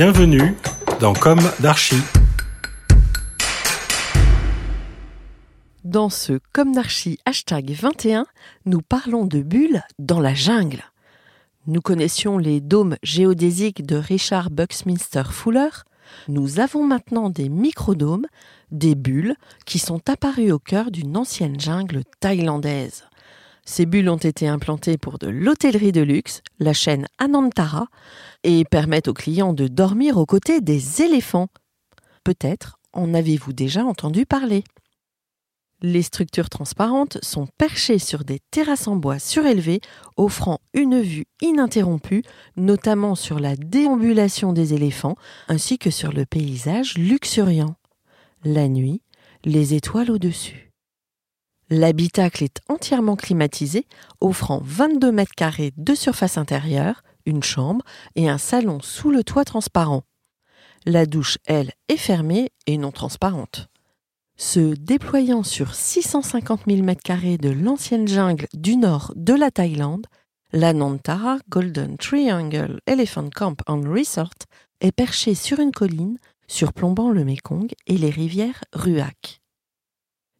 Bienvenue dans Comme. Dans ce Comme hashtag 21, nous parlons de bulles dans la jungle. Nous connaissions les dômes géodésiques de Richard Buckminster Fuller. Nous avons maintenant des microdômes, des bulles, qui sont apparus au cœur d'une ancienne jungle thaïlandaise. Ces bulles ont été implantées pour de l'hôtellerie de luxe, la chaîne Anantara, et permettent aux clients de dormir aux côtés des éléphants. Peut-être en avez-vous déjà entendu parler. Les structures transparentes sont perchées sur des terrasses en bois surélevées, offrant une vue ininterrompue, notamment sur la déambulation des éléphants, ainsi que sur le paysage luxuriant. La nuit, les étoiles au-dessus. L'habitacle est entièrement climatisé, offrant 22 mètres carrés de surface intérieure, une chambre et un salon sous le toit transparent. La douche, elle, est fermée et non transparente. Se déployant sur 650 000 mètres carrés de l'ancienne jungle du nord de la Thaïlande, la Nantara Golden Triangle Elephant Camp and Resort est perchée sur une colline surplombant le Mekong et les rivières Ruak.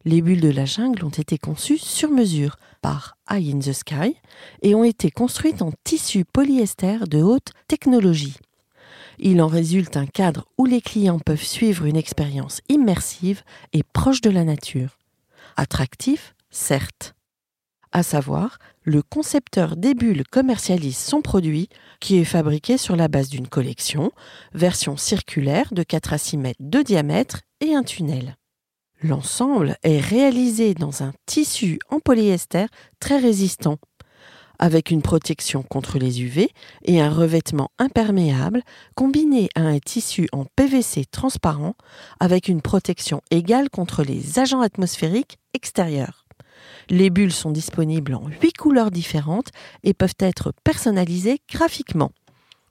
Les bulles de la jungle ont été conçues sur mesure par Eye in the Sky et ont été construites en tissu polyester de haute technologie. Il en résulte un cadre où les clients peuvent suivre une expérience immersive et proche de la nature. Attractif, certes. À savoir, le concepteur des bulles commercialise son produit qui est fabriqué sur la base d'une collection, version circulaire de 4 à 6 mètres de diamètre et un tunnel. L'ensemble est réalisé dans un tissu en polyester très résistant, avec une protection contre les UV et un revêtement imperméable combiné à un tissu en PVC transparent avec une protection égale contre les agents atmosphériques extérieurs. Les bulles sont disponibles en huit couleurs différentes et peuvent être personnalisées graphiquement.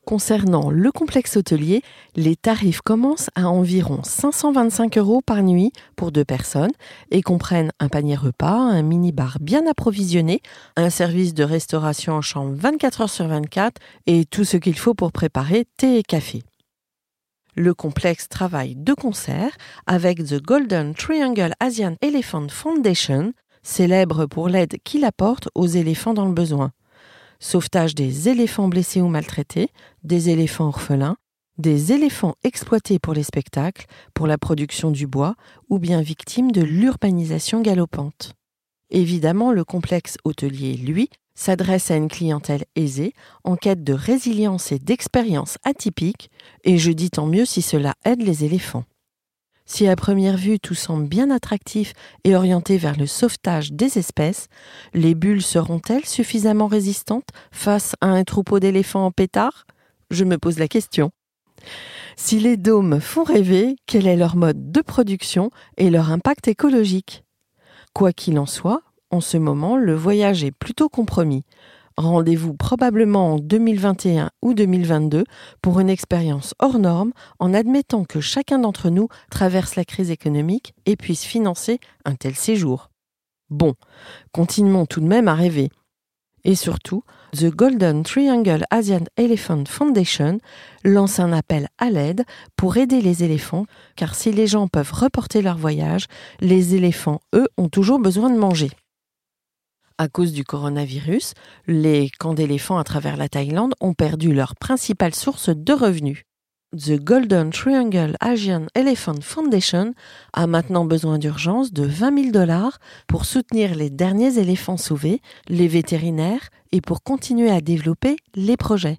Concernant le complexe hôtelier, les tarifs commencent à environ 525 euros par nuit pour deux personnes et comprennent un panier repas, un mini-bar bien approvisionné, un service de restauration en chambre 24 heures sur 24 et tout ce qu'il faut pour préparer thé et café. Le complexe travaille de concert avec The Golden Triangle Asian Elephant Foundation, célèbre pour l'aide qu'il apporte aux éléphants dans le besoin sauvetage des éléphants blessés ou maltraités, des éléphants orphelins, des éléphants exploités pour les spectacles, pour la production du bois ou bien victimes de l'urbanisation galopante. Évidemment, le complexe hôtelier, lui, s'adresse à une clientèle aisée, en quête de résilience et d'expérience atypiques, et je dis tant mieux si cela aide les éléphants. Si à première vue tout semble bien attractif et orienté vers le sauvetage des espèces, les bulles seront-elles suffisamment résistantes face à un troupeau d'éléphants en pétard? Je me pose la question. Si les dômes font rêver, quel est leur mode de production et leur impact écologique? Quoi qu'il en soit, en ce moment, le voyage est plutôt compromis. Rendez-vous probablement en 2021 ou 2022 pour une expérience hors norme en admettant que chacun d'entre nous traverse la crise économique et puisse financer un tel séjour. Bon, continuons tout de même à rêver. Et surtout, The Golden Triangle Asian Elephant Foundation lance un appel à l'aide pour aider les éléphants, car si les gens peuvent reporter leur voyage, les éléphants, eux, ont toujours besoin de manger à cause du coronavirus, les camps d'éléphants à travers la Thaïlande ont perdu leur principale source de revenus. The Golden Triangle Asian Elephant Foundation a maintenant besoin d'urgence de 20 000 dollars pour soutenir les derniers éléphants sauvés, les vétérinaires et pour continuer à développer les projets.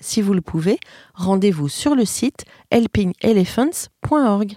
Si vous le pouvez, rendez-vous sur le site helpingelephants.org.